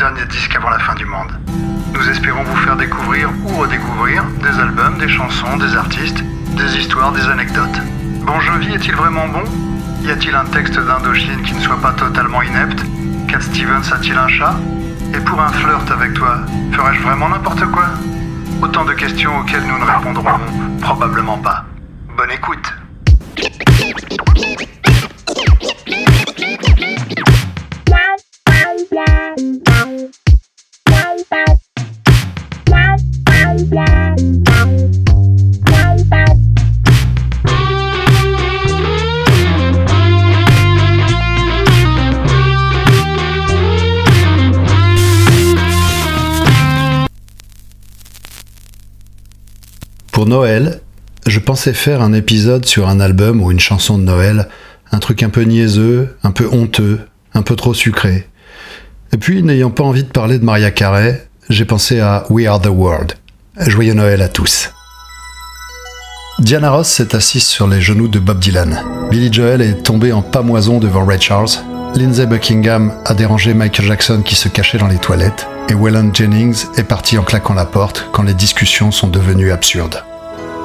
dernier disque avant la fin du monde. Nous espérons vous faire découvrir ou redécouvrir des albums, des chansons, des artistes, des histoires, des anecdotes. Bon Jovi est-il vraiment bon? Y a-t-il un texte d'Indochine qui ne soit pas totalement inepte? Cat Stevens a-t-il un chat? Et pour un flirt avec toi, ferais-je vraiment n'importe quoi? Autant de questions auxquelles nous ne répondrons probablement pas. Bonne écoute Pour Noël, je pensais faire un épisode sur un album ou une chanson de Noël, un truc un peu niaiseux, un peu honteux, un peu trop sucré. Et puis, n'ayant pas envie de parler de Maria Carey, j'ai pensé à We Are the World. Joyeux Noël à tous. Diana Ross s'est assise sur les genoux de Bob Dylan. Billy Joel est tombé en pamoison devant Ray Charles. Lindsay Buckingham a dérangé Michael Jackson qui se cachait dans les toilettes. Et Waylon Jennings est parti en claquant la porte quand les discussions sont devenues absurdes.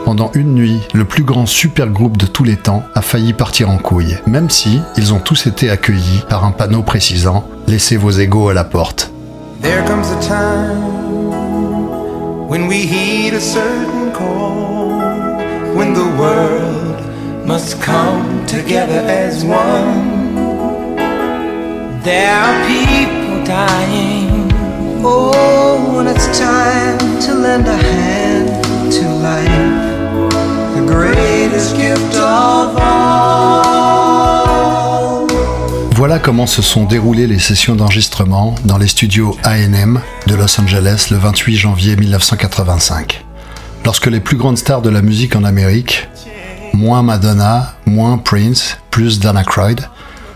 Pendant une nuit, le plus grand super groupe de tous les temps a failli partir en couille, même si ils ont tous été accueillis par un panneau précisant Laissez vos égaux à la porte. There comes a time when we heed a certain call, when the world must come together as one. There are people dying. Oh, when it's time to lend a hand to life, Voilà comment se sont déroulées les sessions d'enregistrement dans les studios AM de Los Angeles le 28 janvier 1985. Lorsque les plus grandes stars de la musique en Amérique, moins Madonna, moins Prince, plus Dana Croyd,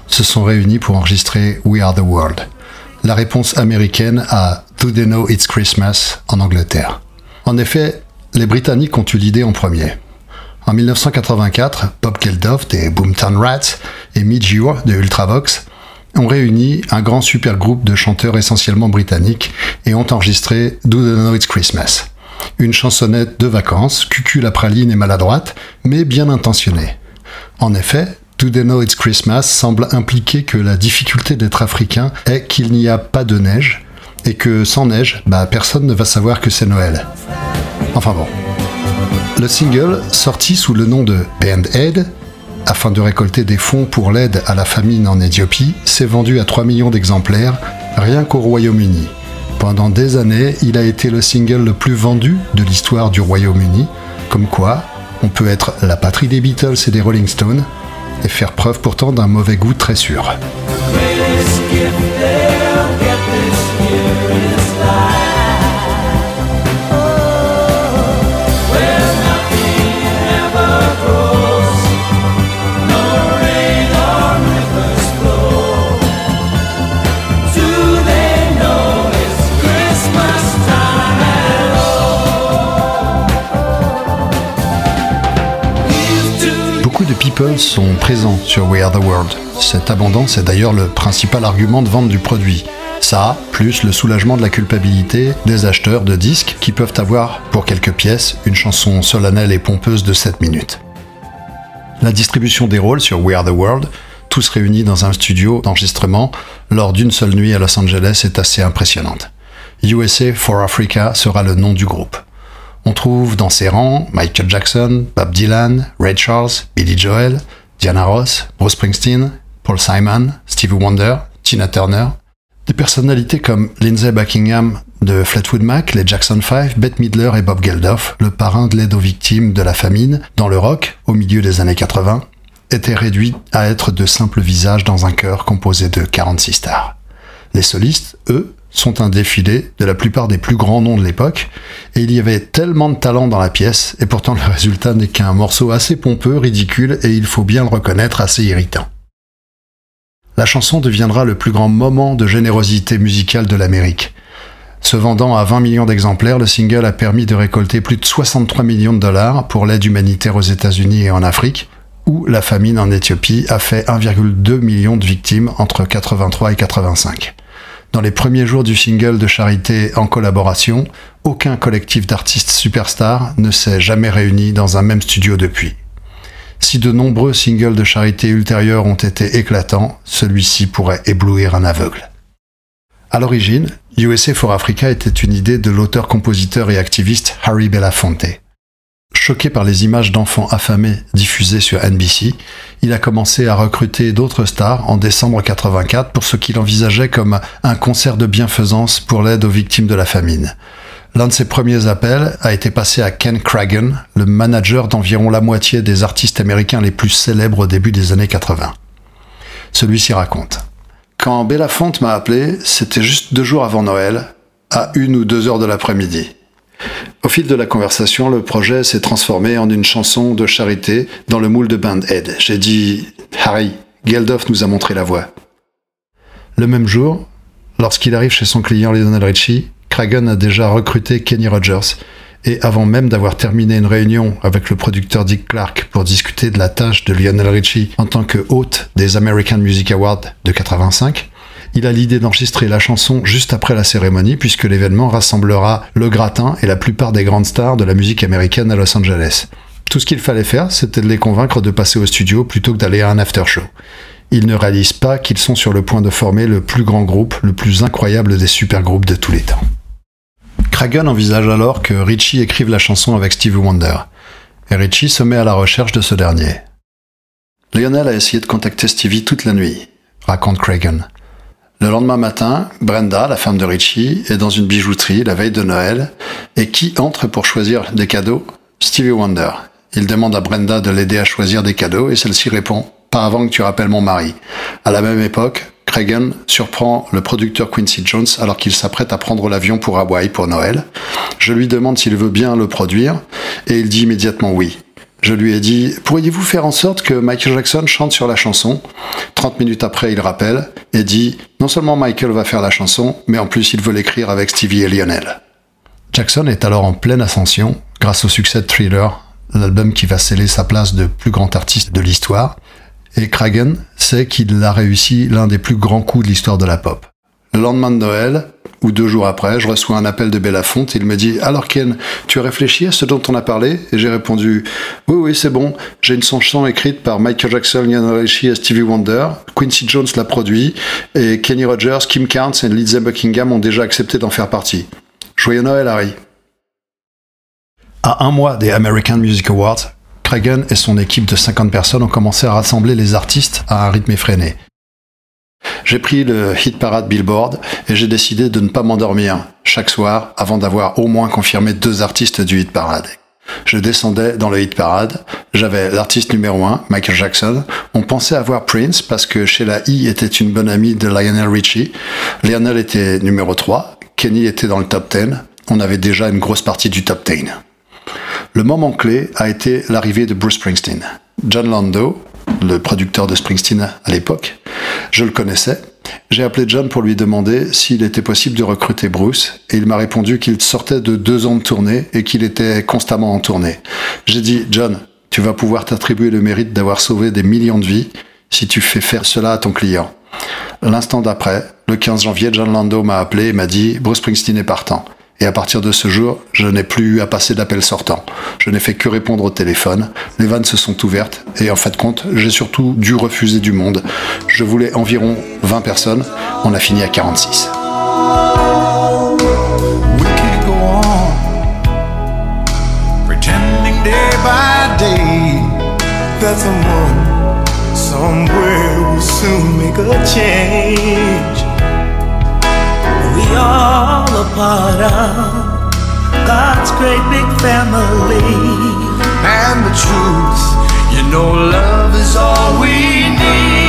se sont réunis pour enregistrer We Are the World, la réponse américaine à Do They Know It's Christmas en Angleterre. En effet, les Britanniques ont eu l'idée en premier. En 1984, Bob Geldof des Boomtown Rats et Midge Ure de Ultravox ont réuni un grand super groupe de chanteurs essentiellement britanniques et ont enregistré Do They Know It's Christmas. Une chansonnette de vacances, cucul à praline et maladroite, mais bien intentionnée. En effet, Do They Know It's Christmas semble impliquer que la difficulté d'être africain est qu'il n'y a pas de neige et que sans neige, bah, personne ne va savoir que c'est Noël. Enfin bon. Le single, sorti sous le nom de Band Aid, afin de récolter des fonds pour l'aide à la famine en Éthiopie, s'est vendu à 3 millions d'exemplaires rien qu'au Royaume-Uni. Pendant des années, il a été le single le plus vendu de l'histoire du Royaume-Uni, comme quoi on peut être la patrie des Beatles et des Rolling Stones et faire preuve pourtant d'un mauvais goût très sûr. People sont présents sur We Are the World. Cette abondance est d'ailleurs le principal argument de vente du produit. Ça, plus le soulagement de la culpabilité des acheteurs de disques qui peuvent avoir, pour quelques pièces, une chanson solennelle et pompeuse de 7 minutes. La distribution des rôles sur We Are the World, tous réunis dans un studio d'enregistrement lors d'une seule nuit à Los Angeles, est assez impressionnante. USA for Africa sera le nom du groupe. On trouve dans ses rangs Michael Jackson, Bob Dylan, Ray Charles, Billy Joel, Diana Ross, Bruce Springsteen, Paul Simon, Stevie Wonder, Tina Turner. Des personnalités comme Lindsay Buckingham de Fleetwood Mac, les Jackson 5, Bette Midler et Bob Geldof, le parrain de l'aide aux victimes de la famine dans le rock au milieu des années 80, étaient réduits à être de simples visages dans un chœur composé de 46 stars. Les solistes, eux, sont un défilé de la plupart des plus grands noms de l'époque, et il y avait tellement de talent dans la pièce, et pourtant le résultat n'est qu'un morceau assez pompeux, ridicule, et il faut bien le reconnaître, assez irritant. La chanson deviendra le plus grand moment de générosité musicale de l'Amérique. Se vendant à 20 millions d'exemplaires, le single a permis de récolter plus de 63 millions de dollars pour l'aide humanitaire aux États-Unis et en Afrique, où la famine en Éthiopie a fait 1,2 million de victimes entre 83 et 85. Dans les premiers jours du single de charité en collaboration, aucun collectif d'artistes superstars ne s'est jamais réuni dans un même studio depuis. Si de nombreux singles de charité ultérieurs ont été éclatants, celui-ci pourrait éblouir un aveugle. À l'origine, USA for Africa était une idée de l'auteur-compositeur et activiste Harry Belafonte. Choqué par les images d'enfants affamés diffusées sur NBC, il a commencé à recruter d'autres stars en décembre 84 pour ce qu'il envisageait comme un concert de bienfaisance pour l'aide aux victimes de la famine. L'un de ses premiers appels a été passé à Ken Cragen, le manager d'environ la moitié des artistes américains les plus célèbres au début des années 80. Celui-ci raconte. Quand Belafonte m'a appelé, c'était juste deux jours avant Noël, à une ou deux heures de l'après-midi. Au fil de la conversation, le projet s'est transformé en une chanson de charité dans le moule de Band Aid. J'ai dit Harry, Geldof nous a montré la voie. Le même jour, lorsqu'il arrive chez son client Lionel Richie, Cragen a déjà recruté Kenny Rogers. Et avant même d'avoir terminé une réunion avec le producteur Dick Clark pour discuter de la tâche de Lionel Richie en tant que hôte des American Music Awards de 85, il a l'idée d'enregistrer la chanson juste après la cérémonie puisque l'événement rassemblera le gratin et la plupart des grandes stars de la musique américaine à Los Angeles. Tout ce qu'il fallait faire, c'était de les convaincre de passer au studio plutôt que d'aller à un after show. Ils ne réalisent pas qu'ils sont sur le point de former le plus grand groupe, le plus incroyable des super groupes de tous les temps. Cragen envisage alors que Richie écrive la chanson avec Stevie Wonder, et Richie se met à la recherche de ce dernier. Lionel a essayé de contacter Stevie toute la nuit, raconte Cragen. Le lendemain matin, Brenda, la femme de Richie, est dans une bijouterie la veille de Noël, et qui entre pour choisir des cadeaux? Stevie Wonder. Il demande à Brenda de l'aider à choisir des cadeaux, et celle-ci répond Pas avant que tu rappelles mon mari. À la même époque, Cragen surprend le producteur Quincy Jones alors qu'il s'apprête à prendre l'avion pour Hawaï pour Noël. Je lui demande s'il veut bien le produire, et il dit immédiatement oui. Je lui ai dit Pourriez-vous faire en sorte que Michael Jackson chante sur la chanson? 30 minutes après, il rappelle et dit Non seulement Michael va faire la chanson, mais en plus il veut l'écrire avec Stevie et Lionel. Jackson est alors en pleine ascension grâce au succès de Thriller, l'album qui va sceller sa place de plus grand artiste de l'histoire. Et Cragen sait qu'il a réussi l'un des plus grands coups de l'histoire de la pop. Le lendemain de Noël, ou deux jours après, je reçois un appel de Belafonte. Il me dit Alors Ken, tu as réfléchi à ce dont on a parlé? Et j'ai répondu Oui, oui, c'est bon. J'ai une chanson écrite par Michael Jackson, Lionel Richie et Stevie Wonder. Quincy Jones l'a produit. Et Kenny Rogers, Kim Carnes et Lindsey Buckingham ont déjà accepté d'en faire partie. Joyeux Noël, Harry. À un mois des American Music Awards, Cragen et son équipe de 50 personnes ont commencé à rassembler les artistes à un rythme effréné. J'ai pris le hit parade Billboard et j'ai décidé de ne pas m'endormir chaque soir avant d'avoir au moins confirmé deux artistes du hit parade. Je descendais dans le hit parade, j'avais l'artiste numéro 1, Michael Jackson. On pensait avoir Prince parce que chez la I était une bonne amie de Lionel Richie. Lionel était numéro 3, Kenny était dans le top 10. On avait déjà une grosse partie du top 10. Le moment clé a été l'arrivée de Bruce Springsteen. John Lando, le producteur de Springsteen à l'époque, je le connaissais. J'ai appelé John pour lui demander s'il était possible de recruter Bruce et il m'a répondu qu'il sortait de deux ans de tournée et qu'il était constamment en tournée. J'ai dit, John, tu vas pouvoir t'attribuer le mérite d'avoir sauvé des millions de vies si tu fais faire cela à ton client. L'instant d'après, le 15 janvier, John Lando m'a appelé et m'a dit, Bruce Springsteen est partant. Et à partir de ce jour, je n'ai plus eu à passer d'appels sortants. Je n'ai fait que répondre au téléphone. Les vannes se sont ouvertes et en fait compte, j'ai surtout dû refuser du monde. Je voulais environ 20 personnes. On a fini à 46. God's great big family. And the truth, you know, love is all we need.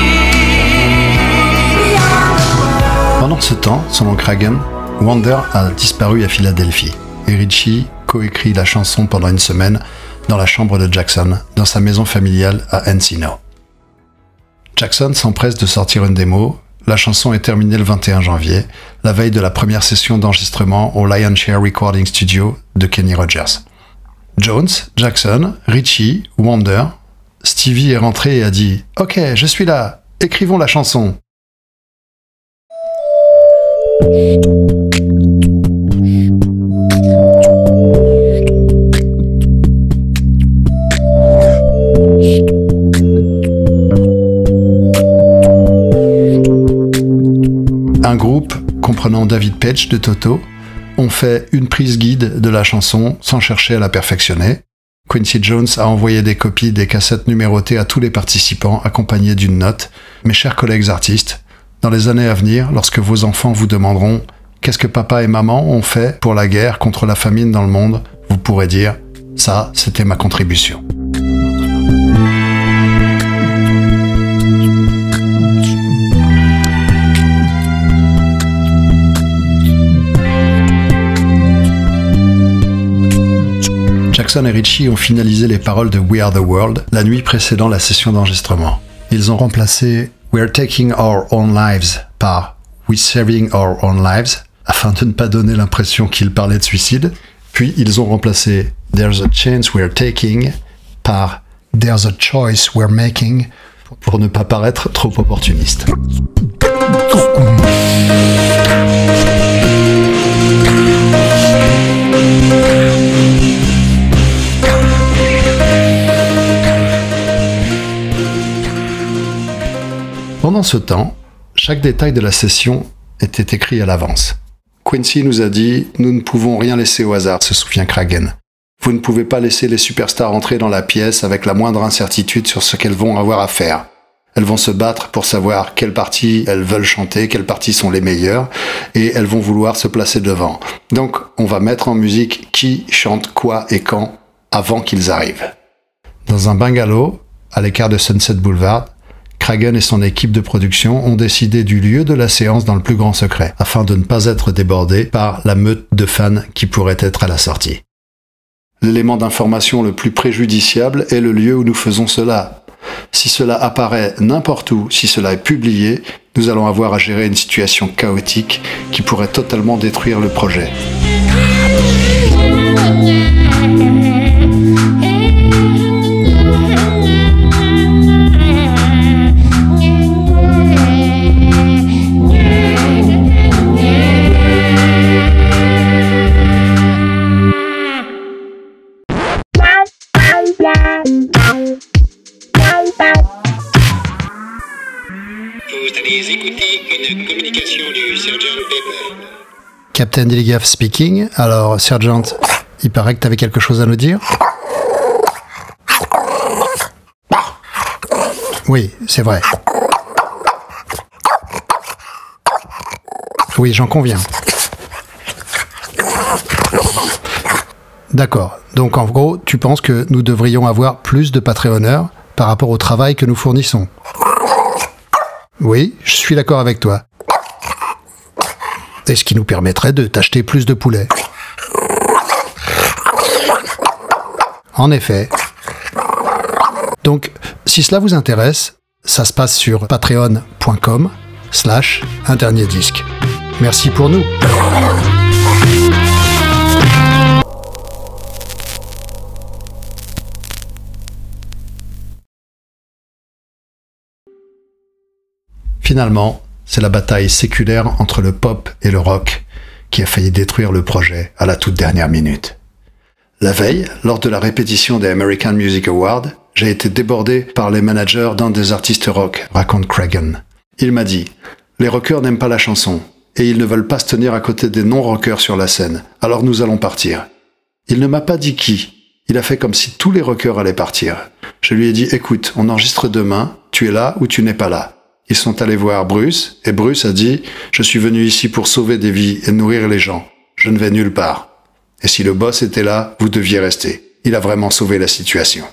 Pendant ce temps, selon Cragen, Wonder a disparu à Philadelphie et Richie coécrit la chanson pendant une semaine dans la chambre de Jackson, dans sa maison familiale à Encino. Jackson s'empresse de sortir une démo la chanson est terminée le 21 janvier, la veille de la première session d'enregistrement au Lionshare Recording Studio de Kenny Rogers. Jones, Jackson, Richie, Wonder, Stevie est rentré et a dit Ok, je suis là, écrivons la chanson. Comprenant David Page de Toto ont fait une prise guide de la chanson sans chercher à la perfectionner. Quincy Jones a envoyé des copies des cassettes numérotées à tous les participants accompagnées d'une note. Mes chers collègues artistes, dans les années à venir, lorsque vos enfants vous demanderont qu'est-ce que papa et maman ont fait pour la guerre contre la famine dans le monde, vous pourrez dire ça, c'était ma contribution. Jackson et Richie ont finalisé les paroles de We Are the World la nuit précédant la session d'enregistrement. Ils ont remplacé We're Taking Our Own Lives par We're Saving Our Own Lives afin de ne pas donner l'impression qu'ils parlaient de suicide. Puis ils ont remplacé There's a Chance We're Taking par There's a Choice We're Making pour ne pas paraître trop opportuniste. Pendant ce temps, chaque détail de la session était écrit à l'avance. Quincy nous a dit Nous ne pouvons rien laisser au hasard, se souvient Kragen. Vous ne pouvez pas laisser les superstars entrer dans la pièce avec la moindre incertitude sur ce qu'elles vont avoir à faire. Elles vont se battre pour savoir quelles parties elles veulent chanter, quelles parties sont les meilleures, et elles vont vouloir se placer devant. Donc, on va mettre en musique qui chante quoi et quand avant qu'ils arrivent. Dans un bungalow, à l'écart de Sunset Boulevard, Kragen et son équipe de production ont décidé du lieu de la séance dans le plus grand secret, afin de ne pas être débordés par la meute de fans qui pourrait être à la sortie. L'élément d'information le plus préjudiciable est le lieu où nous faisons cela. Si cela apparaît n'importe où, si cela est publié, nous allons avoir à gérer une situation chaotique qui pourrait totalement détruire le projet. Captain Dilligaff speaking. Alors, Sergeant, il paraît que tu avais quelque chose à nous dire Oui, c'est vrai. Oui, j'en conviens. D'accord. Donc en gros, tu penses que nous devrions avoir plus de Patreonneurs par rapport au travail que nous fournissons Oui, je suis d'accord avec toi. Et ce qui nous permettrait de t'acheter plus de poulets. En effet. Donc, si cela vous intéresse, ça se passe sur patreon.com slash un dernier disque. Merci pour nous. Finalement, c'est la bataille séculaire entre le pop et le rock qui a failli détruire le projet à la toute dernière minute. La veille, lors de la répétition des American Music Awards, j'ai été débordé par les managers d'un des artistes rock, raconte Cragen. Il m'a dit Les rockers n'aiment pas la chanson, et ils ne veulent pas se tenir à côté des non-rockers sur la scène, alors nous allons partir. Il ne m'a pas dit qui. Il a fait comme si tous les rockers allaient partir. Je lui ai dit Écoute, on enregistre demain, tu es là ou tu n'es pas là. Ils sont allés voir Bruce, et Bruce a dit Je suis venu ici pour sauver des vies et nourrir les gens. Je ne vais nulle part. Et si le boss était là, vous deviez rester. Il a vraiment sauvé la situation.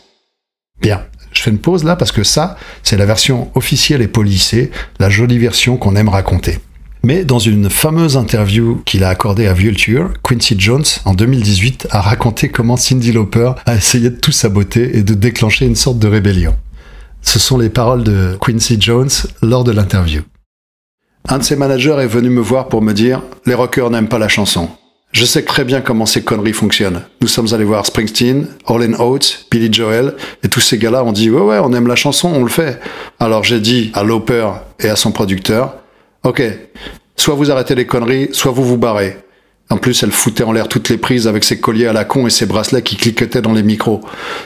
Bien, je fais une pause là parce que ça, c'est la version officielle et polissée, la jolie version qu'on aime raconter. Mais dans une fameuse interview qu'il a accordée à Vulture, Quincy Jones, en 2018, a raconté comment Cindy Lauper a essayé de tout saboter et de déclencher une sorte de rébellion. Ce sont les paroles de Quincy Jones lors de l'interview. Un de ses managers est venu me voir pour me dire Les rockers n'aiment pas la chanson. Je sais très bien comment ces conneries fonctionnent. Nous sommes allés voir Springsteen, Orlin Oates, Billy Joel, et tous ces gars-là ont dit ouais ouais, on aime la chanson, on le fait. Alors j'ai dit à Loper et à son producteur, ok, soit vous arrêtez les conneries, soit vous vous barrez. En plus, elle foutait en l'air toutes les prises avec ses colliers à la con et ses bracelets qui cliquetaient dans les micros.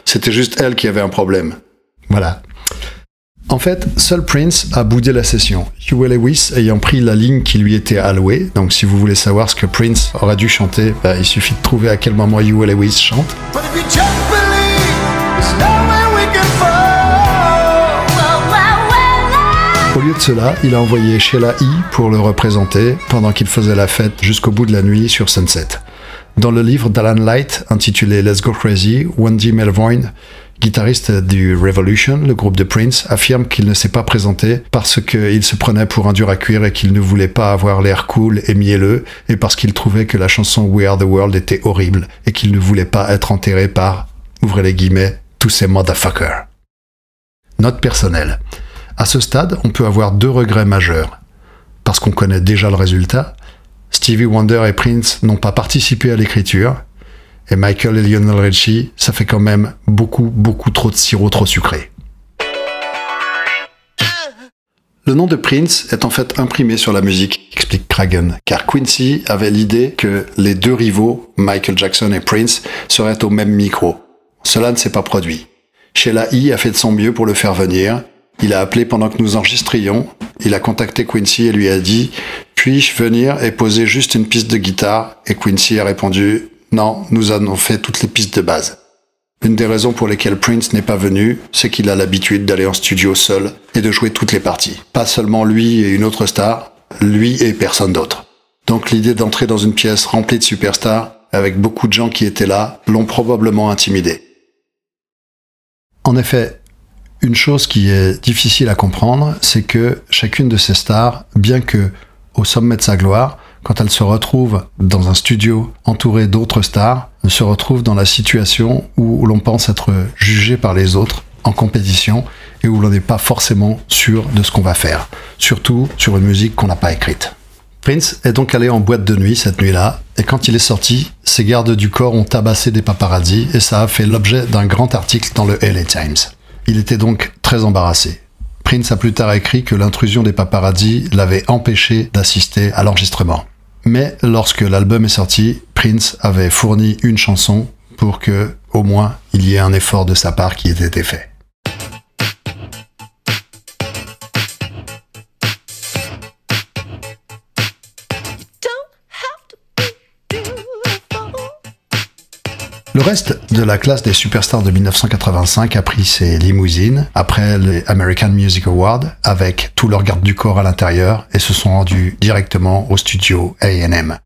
C'était juste elle qui avait un problème. Voilà. En fait, seul Prince a boudé la session, Huey Lewis ayant pris la ligne qui lui était allouée. Donc si vous voulez savoir ce que Prince aurait dû chanter, bah, il suffit de trouver à quel moment Huey Lewis chante. Au lieu de cela, il a envoyé Sheila E. pour le représenter pendant qu'il faisait la fête jusqu'au bout de la nuit sur Sunset. Dans le livre d'Alan Light intitulé Let's Go Crazy, Wendy Melvoin, guitariste du Revolution, le groupe de Prince, affirme qu'il ne s'est pas présenté parce qu'il se prenait pour un dur à cuire et qu'il ne voulait pas avoir l'air cool et mielleux et parce qu'il trouvait que la chanson We Are the World était horrible et qu'il ne voulait pas être enterré par, ouvrez les guillemets, tous ces motherfuckers. Note personnelle. À ce stade, on peut avoir deux regrets majeurs. Parce qu'on connaît déjà le résultat, Stevie Wonder et Prince n'ont pas participé à l'écriture, et Michael et Lionel Richie, ça fait quand même beaucoup, beaucoup trop de sirop trop sucré. Le nom de Prince est en fait imprimé sur la musique, explique Cragen, car Quincy avait l'idée que les deux rivaux, Michael Jackson et Prince, seraient au même micro. Cela ne s'est pas produit. Sheila E. a fait de son mieux pour le faire venir. Il a appelé pendant que nous enregistrions. Il a contacté Quincy et lui a dit Puis-je venir et poser juste une piste de guitare Et Quincy a répondu Non, nous avons fait toutes les pistes de base. Une des raisons pour lesquelles Prince n'est pas venu, c'est qu'il a l'habitude d'aller en studio seul et de jouer toutes les parties. Pas seulement lui et une autre star, lui et personne d'autre. Donc l'idée d'entrer dans une pièce remplie de superstars, avec beaucoup de gens qui étaient là, l'ont probablement intimidé. En effet, une chose qui est difficile à comprendre, c'est que chacune de ces stars, bien que au sommet de sa gloire, quand elle se retrouve dans un studio entouré d'autres stars, se retrouve dans la situation où l'on pense être jugé par les autres en compétition et où l'on n'est pas forcément sûr de ce qu'on va faire, surtout sur une musique qu'on n'a pas écrite. Prince est donc allé en boîte de nuit cette nuit-là, et quand il est sorti, ses gardes du corps ont tabassé des paparazzis et ça a fait l'objet d'un grand article dans le LA Times. Il était donc très embarrassé. Prince a plus tard écrit que l'intrusion des paparazzis l'avait empêché d'assister à l'enregistrement. Mais lorsque l'album est sorti, Prince avait fourni une chanson pour que, au moins, il y ait un effort de sa part qui ait été fait. Le reste de la classe des superstars de 1985 a pris ses limousines après les American Music Awards avec tout leur garde du corps à l'intérieur et se sont rendus directement au studio A&M.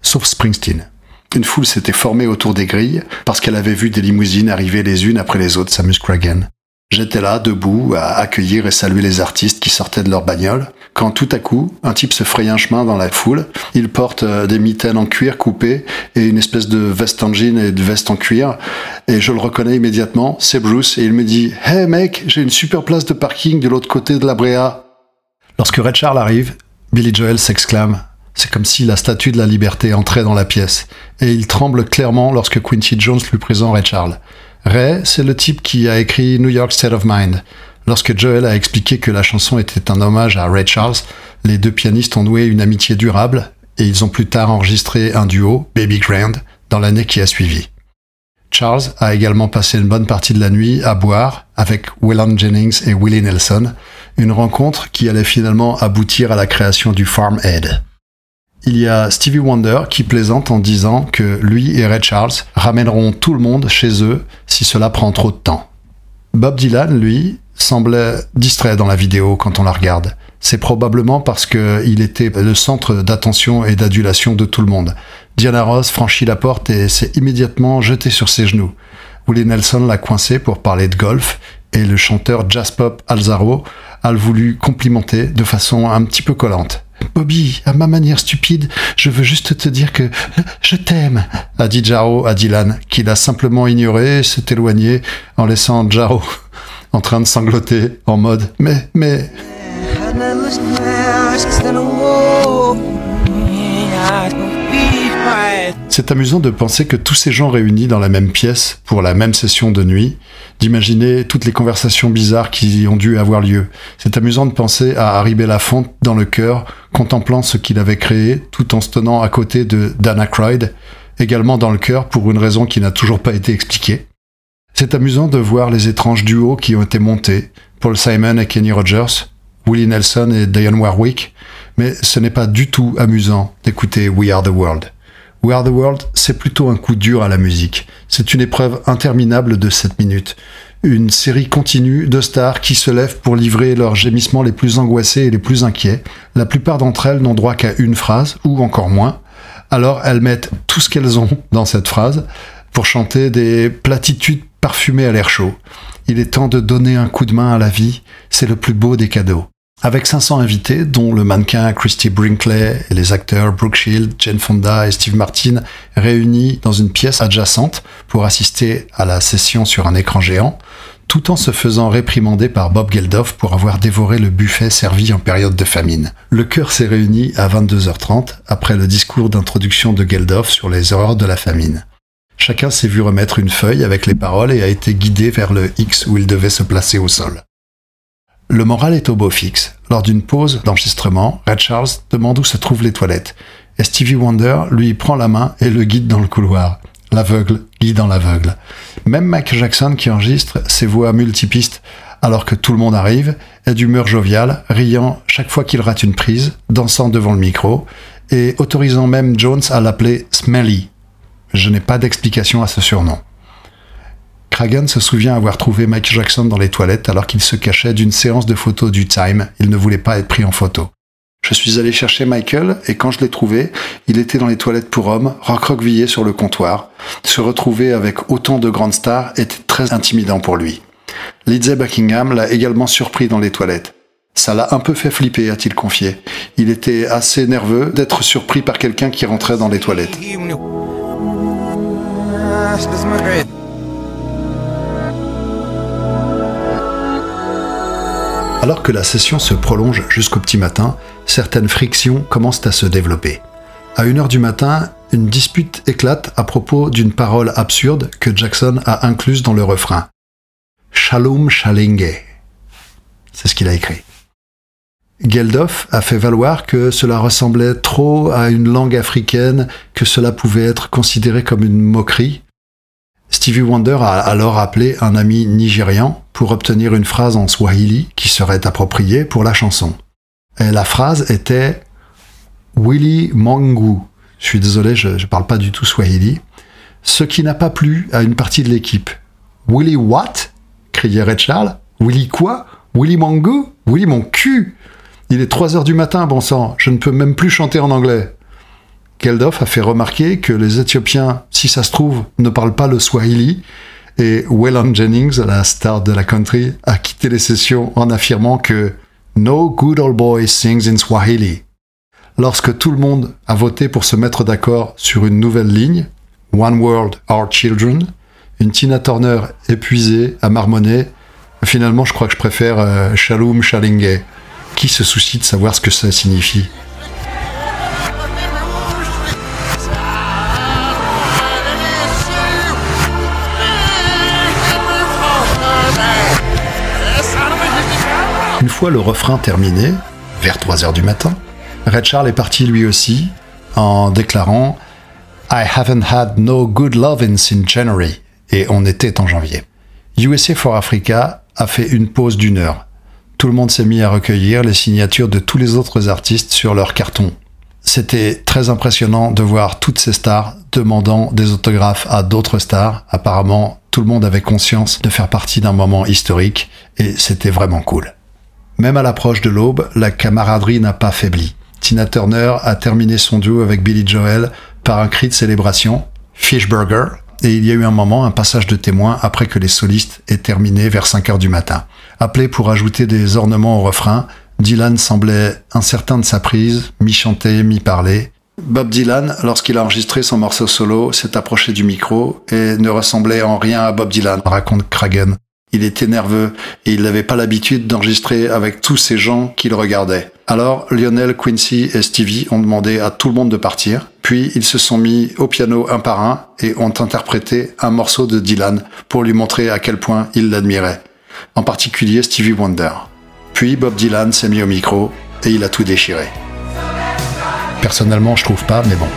Sauf Springsteen. Une foule s'était formée autour des grilles parce qu'elle avait vu des limousines arriver les unes après les autres, s'amuse Cragen. J'étais là, debout, à accueillir et saluer les artistes qui sortaient de leur bagnole, quand tout à coup, un type se fraye un chemin dans la foule. Il porte euh, des mitaines en cuir coupées et une espèce de veste en jean et de veste en cuir. Et je le reconnais immédiatement, c'est Bruce, et il me dit « Hey mec, j'ai une super place de parking de l'autre côté de la Brea !» Lorsque Red Charles arrive, Billy Joel s'exclame c'est comme si la statue de la liberté entrait dans la pièce, et il tremble clairement lorsque Quincy Jones lui présente Ray Charles. Ray, c'est le type qui a écrit New York State of Mind. Lorsque Joel a expliqué que la chanson était un hommage à Ray Charles, les deux pianistes ont noué une amitié durable, et ils ont plus tard enregistré un duo, Baby Grand, dans l'année qui a suivi. Charles a également passé une bonne partie de la nuit à boire avec Waylon Jennings et Willie Nelson, une rencontre qui allait finalement aboutir à la création du Farm Aid il y a Stevie Wonder qui plaisante en disant que lui et Ray Charles ramèneront tout le monde chez eux si cela prend trop de temps. Bob Dylan, lui, semblait distrait dans la vidéo quand on la regarde. C'est probablement parce qu'il était le centre d'attention et d'adulation de tout le monde. Diana Ross franchit la porte et s'est immédiatement jetée sur ses genoux. Willie Nelson l'a coincé pour parler de golf et le chanteur jazz pop Alzaro a voulu complimenter de façon un petit peu collante. Bobby, à ma manière stupide, je veux juste te dire que je t'aime, a dit Jaro à Dylan, qui l'a simplement ignoré et s'est éloigné en laissant Jaro en train de sangloter en mode Mais, mais. C'est amusant de penser que tous ces gens réunis dans la même pièce pour la même session de nuit, d'imaginer toutes les conversations bizarres qui ont dû avoir lieu. C'est amusant de penser à Harry Belafonte dans le cœur, contemplant ce qu'il avait créé, tout en se tenant à côté de Dana Croyd, également dans le cœur pour une raison qui n'a toujours pas été expliquée. C'est amusant de voir les étranges duos qui ont été montés, Paul Simon et Kenny Rogers, Willie Nelson et Dionne Warwick, mais ce n'est pas du tout amusant d'écouter We Are the World. We Are the World, c'est plutôt un coup dur à la musique. C'est une épreuve interminable de 7 minutes. Une série continue de stars qui se lèvent pour livrer leurs gémissements les plus angoissés et les plus inquiets. La plupart d'entre elles n'ont droit qu'à une phrase, ou encore moins. Alors elles mettent tout ce qu'elles ont dans cette phrase pour chanter des platitudes parfumées à l'air chaud. Il est temps de donner un coup de main à la vie, c'est le plus beau des cadeaux. Avec 500 invités, dont le mannequin Christy Brinkley et les acteurs Brooke Shield, Jane Fonda et Steve Martin, réunis dans une pièce adjacente pour assister à la session sur un écran géant, tout en se faisant réprimander par Bob Geldof pour avoir dévoré le buffet servi en période de famine. Le chœur s'est réuni à 22h30 après le discours d'introduction de Geldof sur les horreurs de la famine. Chacun s'est vu remettre une feuille avec les paroles et a été guidé vers le X où il devait se placer au sol. Le moral est au beau fixe. Lors d'une pause d'enregistrement, Red Charles demande où se trouvent les toilettes. Et Stevie Wonder lui prend la main et le guide dans le couloir. L'aveugle guidant l'aveugle. Même Michael Jackson qui enregistre ses voix multipistes alors que tout le monde arrive, est d'humeur joviale, riant chaque fois qu'il rate une prise, dansant devant le micro, et autorisant même Jones à l'appeler Smelly. Je n'ai pas d'explication à ce surnom. Cragen se souvient avoir trouvé Mike Jackson dans les toilettes alors qu'il se cachait d'une séance de photos du Time. Il ne voulait pas être pris en photo. Je suis allé chercher Michael et quand je l'ai trouvé, il était dans les toilettes pour hommes, recroquevillé sur le comptoir. Se retrouver avec autant de grandes stars était très intimidant pour lui. Lindsay Buckingham l'a également surpris dans les toilettes. Ça l'a un peu fait flipper, a-t-il confié. Il était assez nerveux d'être surpris par quelqu'un qui rentrait dans les toilettes. Alors que la session se prolonge jusqu'au petit matin, certaines frictions commencent à se développer. À 1h du matin, une dispute éclate à propos d'une parole absurde que Jackson a incluse dans le refrain. Shalom Shalinge. C'est ce qu'il a écrit. Geldof a fait valoir que cela ressemblait trop à une langue africaine, que cela pouvait être considéré comme une moquerie, Stevie Wonder a alors appelé un ami nigérian pour obtenir une phrase en swahili qui serait appropriée pour la chanson. Et la phrase était Willy Mangu. Je suis désolé, je ne parle pas du tout swahili. Ce qui n'a pas plu à une partie de l'équipe. Willy what? criait Red Charles. Willy quoi Willy Mangu Willy mon cul? Il est 3 heures du matin, bon sang, je ne peux même plus chanter en anglais. Geldof a fait remarquer que les Éthiopiens, si ça se trouve, ne parlent pas le Swahili, et Waylon Jennings, la star de la country, a quitté les sessions en affirmant que No good old boy sings in Swahili. Lorsque tout le monde a voté pour se mettre d'accord sur une nouvelle ligne, One World, Our Children, une Tina Turner épuisée à marmonner, finalement je crois que je préfère euh, Shalom Shalinge. Qui se soucie de savoir ce que ça signifie le refrain terminé, vers 3 heures du matin, Red Charles est parti lui aussi en déclarant I haven't had no good loving since January. Et on était en janvier. USA for Africa a fait une pause d'une heure. Tout le monde s'est mis à recueillir les signatures de tous les autres artistes sur leur carton. C'était très impressionnant de voir toutes ces stars demandant des autographes à d'autres stars. Apparemment, tout le monde avait conscience de faire partie d'un moment historique et c'était vraiment cool. Même à l'approche de l'aube, la camaraderie n'a pas faibli. Tina Turner a terminé son duo avec Billy Joel par un cri de célébration, Fishburger, et il y a eu un moment, un passage de témoin après que les solistes aient terminé vers 5 heures du matin. Appelé pour ajouter des ornements au refrain, Dylan semblait incertain de sa prise, mi-chanté, mi-parlé. Bob Dylan, lorsqu'il a enregistré son morceau solo, s'est approché du micro et ne ressemblait en rien à Bob Dylan, raconte Cragen. Il était nerveux et il n'avait pas l'habitude d'enregistrer avec tous ces gens qui le regardaient. Alors Lionel, Quincy et Stevie ont demandé à tout le monde de partir, puis ils se sont mis au piano un par un et ont interprété un morceau de Dylan pour lui montrer à quel point ils l'admiraient, en particulier Stevie Wonder. Puis Bob Dylan s'est mis au micro et il a tout déchiré. Personnellement, je trouve pas, mais bon.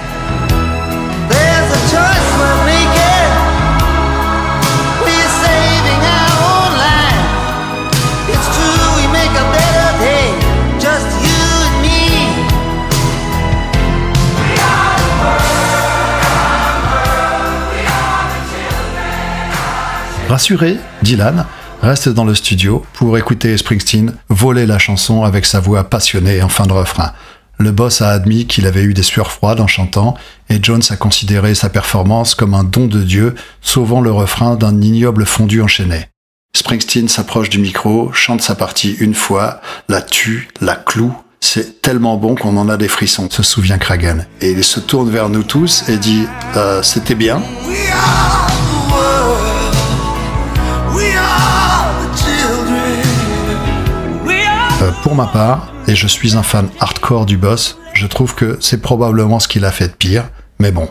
Rassuré, Dylan reste dans le studio pour écouter Springsteen voler la chanson avec sa voix passionnée en fin de refrain. Le boss a admis qu'il avait eu des sueurs froides en chantant et Jones a considéré sa performance comme un don de Dieu, sauvant le refrain d'un ignoble fondu enchaîné. Springsteen s'approche du micro, chante sa partie une fois, la tue, la cloue. C'est tellement bon qu'on en a des frissons, se souvient Kragan. Et il se tourne vers nous tous et dit Euh, C'était bien pour ma part, et je suis un fan hardcore du boss, je trouve que c'est probablement ce qu'il a fait de pire, mais bon.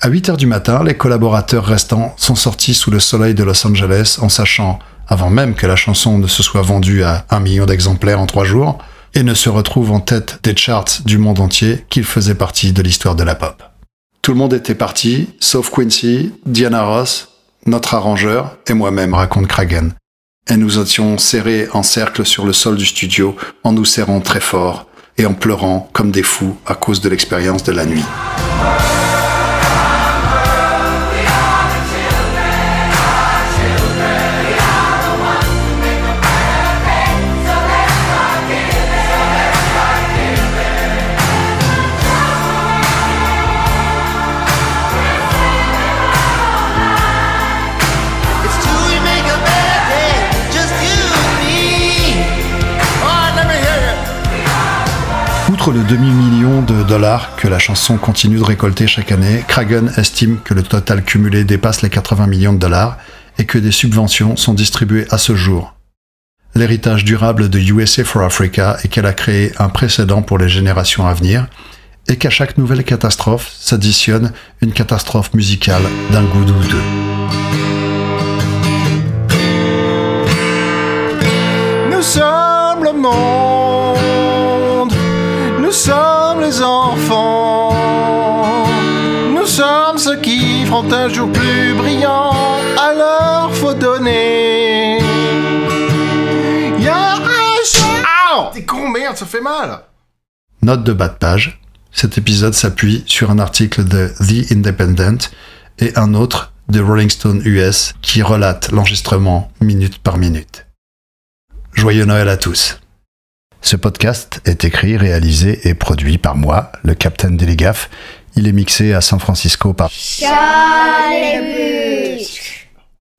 À 8h du matin, les collaborateurs restants sont sortis sous le soleil de Los Angeles en sachant, avant même que la chanson ne se soit vendue à un million d'exemplaires en trois jours, et ne se retrouve en tête des charts du monde entier, qu'il faisait partie de l'histoire de la pop. Tout le monde était parti, sauf Quincy, Diana Ross, notre arrangeur et moi-même, raconte Kragan. Et nous étions serrés en cercle sur le sol du studio en nous serrant très fort et en pleurant comme des fous à cause de l'expérience de la nuit. Outre le demi-million de dollars que la chanson continue de récolter chaque année, Kragan estime que le total cumulé dépasse les 80 millions de dollars et que des subventions sont distribuées à ce jour. L'héritage durable de USA for Africa est qu'elle a créé un précédent pour les générations à venir et qu'à chaque nouvelle catastrophe s'additionne une catastrophe musicale d'un goût douteux. Nous sommes le monde, nous sommes les enfants, nous sommes ceux qui feront un jour plus brillant, alors faut donner. Y'a un Ow T'es con, merde, ça fait mal Note de bas de page. Cet épisode s'appuie sur un article de The Independent et un autre de Rolling Stone US qui relate l'enregistrement minute par minute. Joyeux Noël à tous. Ce podcast est écrit, réalisé et produit par moi, le Capitaine Delegaf. Il est mixé à San Francisco par...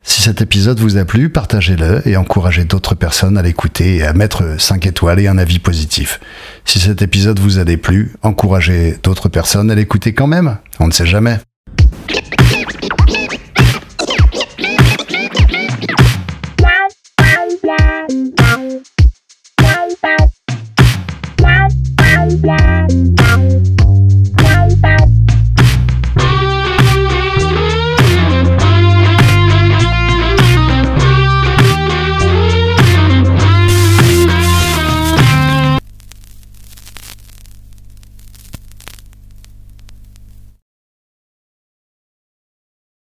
Si cet épisode vous a plu, partagez-le et encouragez d'autres personnes à l'écouter et à mettre 5 étoiles et un avis positif. Si cet épisode vous a déplu, encouragez d'autres personnes à l'écouter quand même. On ne sait jamais. black.